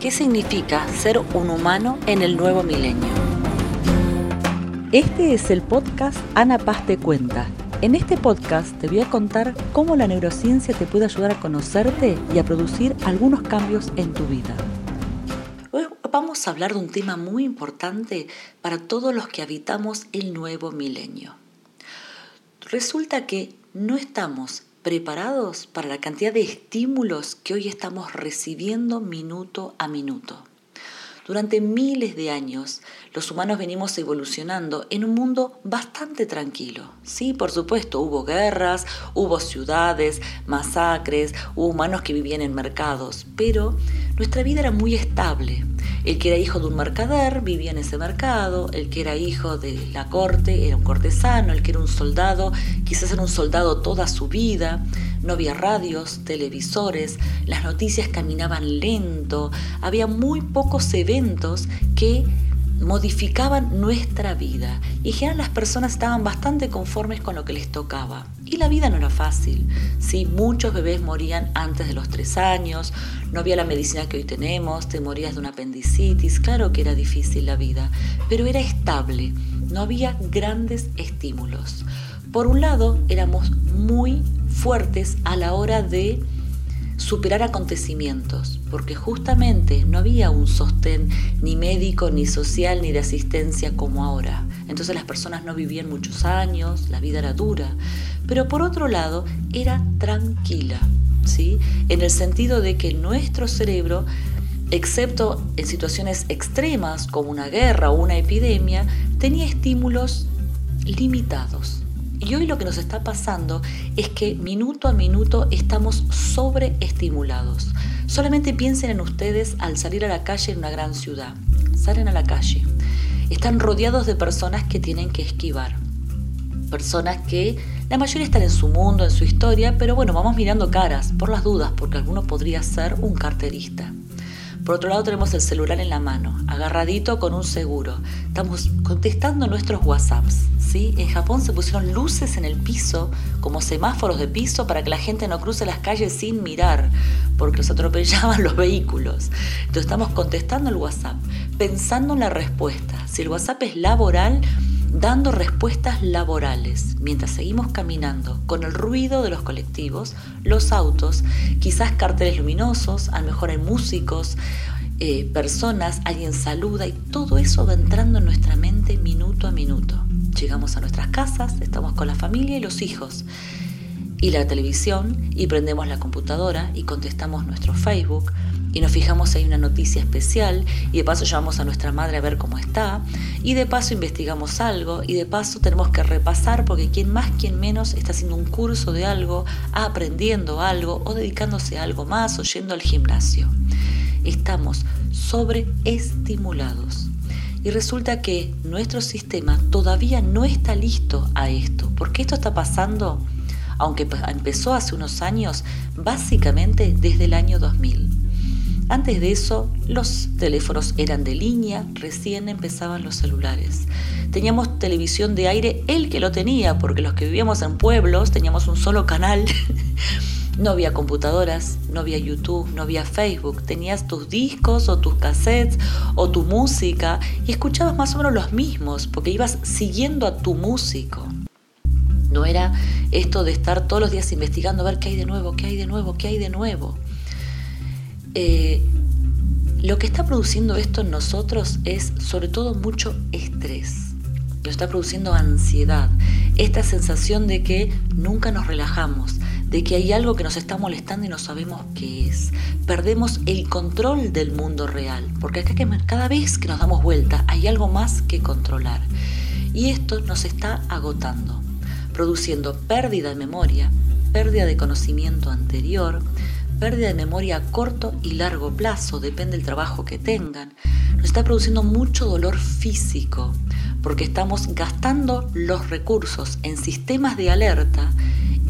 ¿Qué significa ser un humano en el nuevo milenio? Este es el podcast Ana Paz te cuenta. En este podcast te voy a contar cómo la neurociencia te puede ayudar a conocerte y a producir algunos cambios en tu vida. Hoy vamos a hablar de un tema muy importante para todos los que habitamos el nuevo milenio. Resulta que no estamos preparados para la cantidad de estímulos que hoy estamos recibiendo minuto a minuto. Durante miles de años, los humanos venimos evolucionando en un mundo bastante tranquilo. Sí, por supuesto, hubo guerras, hubo ciudades, masacres, hubo humanos que vivían en mercados, pero nuestra vida era muy estable. El que era hijo de un mercader vivía en ese mercado, el que era hijo de la corte era un cortesano, el que era un soldado quizás era un soldado toda su vida, no había radios, televisores, las noticias caminaban lento, había muy pocos eventos que modificaban nuestra vida y en las personas estaban bastante conformes con lo que les tocaba. Y la vida no era fácil. Sí, muchos bebés morían antes de los tres años, no había la medicina que hoy tenemos, te morías de una apendicitis, claro que era difícil la vida, pero era estable, no había grandes estímulos. Por un lado, éramos muy fuertes a la hora de superar acontecimientos, porque justamente no había un sostén ni médico, ni social, ni de asistencia como ahora. Entonces las personas no vivían muchos años, la vida era dura, pero por otro lado era tranquila, ¿sí? En el sentido de que nuestro cerebro, excepto en situaciones extremas como una guerra o una epidemia, tenía estímulos limitados. Y hoy lo que nos está pasando es que minuto a minuto estamos sobreestimulados. Solamente piensen en ustedes al salir a la calle en una gran ciudad. Salen a la calle. Están rodeados de personas que tienen que esquivar. Personas que la mayoría están en su mundo, en su historia, pero bueno, vamos mirando caras por las dudas, porque alguno podría ser un carterista. Por otro lado tenemos el celular en la mano, agarradito con un seguro. Estamos contestando nuestros WhatsApps. ¿sí? En Japón se pusieron luces en el piso, como semáforos de piso, para que la gente no cruce las calles sin mirar, porque los atropellaban los vehículos. Entonces estamos contestando el WhatsApp, pensando en la respuesta. Si el WhatsApp es laboral, dando respuestas laborales mientras seguimos caminando con el ruido de los colectivos, los autos, quizás carteles luminosos, a lo mejor hay músicos, eh, personas, alguien saluda y todo eso va entrando en nuestra mente minuto a minuto. Llegamos a nuestras casas, estamos con la familia y los hijos y la televisión y prendemos la computadora y contestamos nuestro Facebook y nos fijamos hay una noticia especial y de paso llamamos a nuestra madre a ver cómo está y de paso investigamos algo y de paso tenemos que repasar porque quien más, quien menos está haciendo un curso de algo, aprendiendo algo o dedicándose a algo más o yendo al gimnasio. Estamos sobreestimulados. Y resulta que nuestro sistema todavía no está listo a esto, porque esto está pasando, aunque empezó hace unos años, básicamente desde el año 2000. Antes de eso, los teléfonos eran de línea, recién empezaban los celulares. Teníamos televisión de aire, el que lo tenía, porque los que vivíamos en pueblos teníamos un solo canal. No había computadoras, no había YouTube, no había Facebook. Tenías tus discos o tus cassettes o tu música y escuchabas más o menos los mismos porque ibas siguiendo a tu músico. No era esto de estar todos los días investigando a ver qué hay de nuevo, qué hay de nuevo, qué hay de nuevo. Eh, lo que está produciendo esto en nosotros es sobre todo mucho estrés. Lo está produciendo ansiedad, esta sensación de que nunca nos relajamos, de que hay algo que nos está molestando y no sabemos qué es. Perdemos el control del mundo real, porque acá cada vez que nos damos vuelta hay algo más que controlar. Y esto nos está agotando, produciendo pérdida de memoria, pérdida de conocimiento anterior, pérdida de memoria a corto y largo plazo, depende del trabajo que tengan, nos está produciendo mucho dolor físico, porque estamos gastando los recursos en sistemas de alerta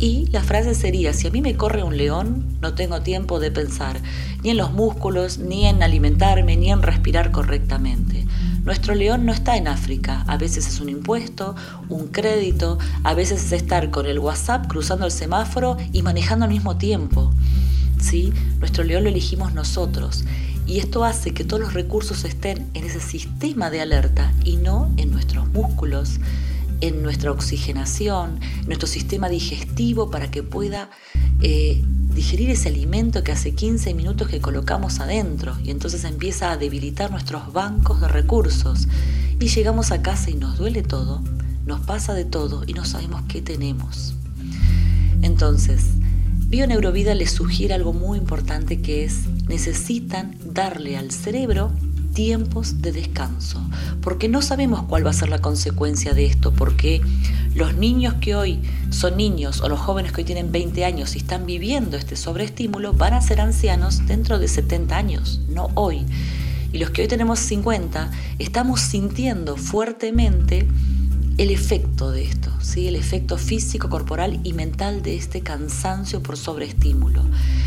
y la frase sería, si a mí me corre un león, no tengo tiempo de pensar ni en los músculos, ni en alimentarme, ni en respirar correctamente. Nuestro león no está en África, a veces es un impuesto, un crédito, a veces es estar con el WhatsApp cruzando el semáforo y manejando al mismo tiempo. ¿Sí? Nuestro león lo elegimos nosotros. Y esto hace que todos los recursos estén en ese sistema de alerta y no en nuestros músculos, en nuestra oxigenación, nuestro sistema digestivo para que pueda eh, digerir ese alimento que hace 15 minutos que colocamos adentro y entonces empieza a debilitar nuestros bancos de recursos y llegamos a casa y nos duele todo, nos pasa de todo y no sabemos qué tenemos. Entonces, Bioneurovida les sugiere algo muy importante que es necesitan darle al cerebro tiempos de descanso, porque no sabemos cuál va a ser la consecuencia de esto, porque los niños que hoy son niños o los jóvenes que hoy tienen 20 años y están viviendo este sobreestímulo van a ser ancianos dentro de 70 años, no hoy. Y los que hoy tenemos 50 estamos sintiendo fuertemente el efecto de esto, ¿sí? el efecto físico, corporal y mental de este cansancio por sobreestímulo.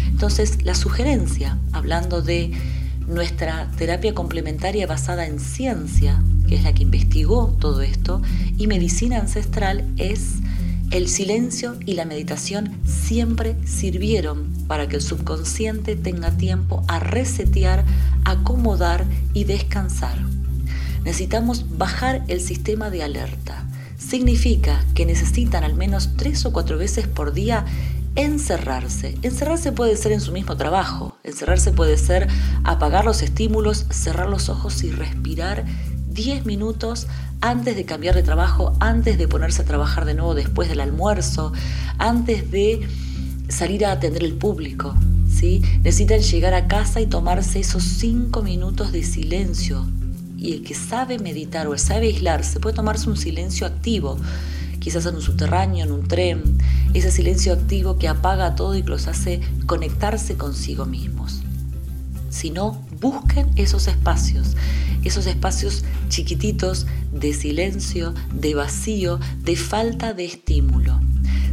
Entonces, la sugerencia, hablando de nuestra terapia complementaria basada en ciencia, que es la que investigó todo esto, y medicina ancestral es el silencio y la meditación siempre sirvieron para que el subconsciente tenga tiempo a resetear, acomodar y descansar. Necesitamos bajar el sistema de alerta. Significa que necesitan al menos tres o cuatro veces por día encerrarse. Encerrarse puede ser en su mismo trabajo, encerrarse puede ser apagar los estímulos, cerrar los ojos y respirar 10 minutos antes de cambiar de trabajo, antes de ponerse a trabajar de nuevo después del almuerzo, antes de salir a atender el público. ¿sí? Necesitan llegar a casa y tomarse esos 5 minutos de silencio. Y el que sabe meditar o el sabe aislarse puede tomarse un silencio activo quizás en un subterráneo, en un tren, ese silencio activo que apaga todo y que los hace conectarse consigo mismos. Si no, busquen esos espacios, esos espacios chiquititos de silencio, de vacío, de falta de estímulo.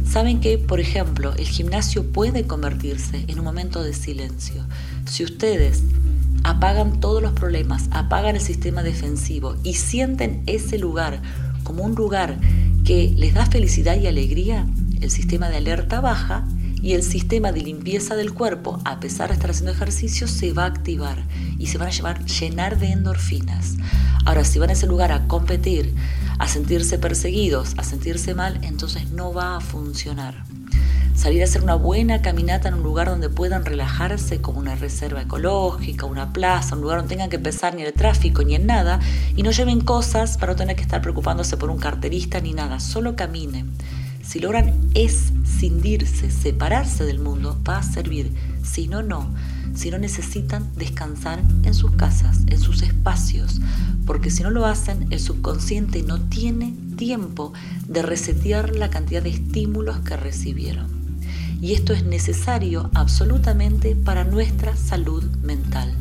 Saben que, por ejemplo, el gimnasio puede convertirse en un momento de silencio. Si ustedes apagan todos los problemas, apagan el sistema defensivo y sienten ese lugar como un lugar que les da felicidad y alegría, el sistema de alerta baja y el sistema de limpieza del cuerpo, a pesar de estar haciendo ejercicio, se va a activar y se van a llevar, llenar de endorfinas. Ahora, si van a ese lugar a competir, a sentirse perseguidos, a sentirse mal, entonces no va a funcionar salir a hacer una buena caminata en un lugar donde puedan relajarse, como una reserva ecológica, una plaza, un lugar donde tengan que pensar ni en el tráfico ni en nada, y no lleven cosas para no tener que estar preocupándose por un carterista ni nada, solo caminen. Si logran escindirse, separarse del mundo, va a servir. Si no, no. Si no necesitan descansar en sus casas, en sus espacios, porque si no lo hacen, el subconsciente no tiene tiempo de resetear la cantidad de estímulos que recibieron y esto es necesario absolutamente para nuestra salud mental.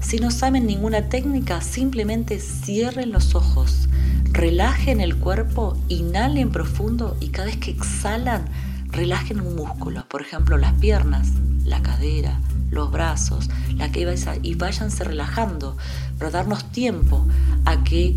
Si no saben ninguna técnica, simplemente cierren los ojos, relajen el cuerpo, inhalen profundo y cada vez que exhalan, relajen un músculo, por ejemplo las piernas, la cadera, los brazos, la que y váyanse relajando para darnos tiempo a que,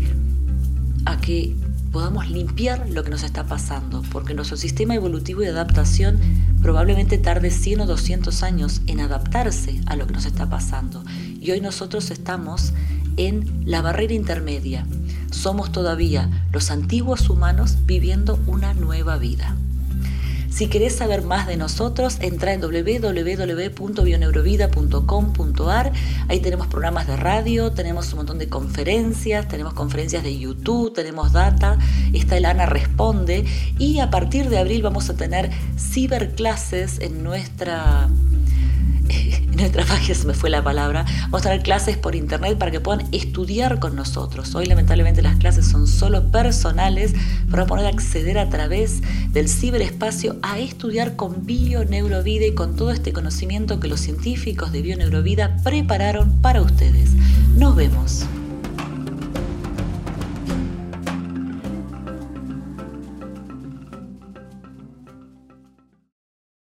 a que podamos limpiar lo que nos está pasando, porque nuestro sistema evolutivo y de adaptación probablemente tarde 100 o 200 años en adaptarse a lo que nos está pasando. Y hoy nosotros estamos en la barrera intermedia. Somos todavía los antiguos humanos viviendo una nueva vida. Si querés saber más de nosotros, entra en www.bioneurovida.com.ar. Ahí tenemos programas de radio, tenemos un montón de conferencias, tenemos conferencias de YouTube, tenemos data. Está el Ana Responde. Y a partir de abril vamos a tener ciberclases en nuestra en nuestra página se me fue la palabra, vamos a tener clases por internet para que puedan estudiar con nosotros. Hoy lamentablemente las clases son solo personales, pero vamos a poder acceder a través del ciberespacio a estudiar con Bio-Neurovida y con todo este conocimiento que los científicos de Bio-Neurovida prepararon para ustedes. Nos vemos.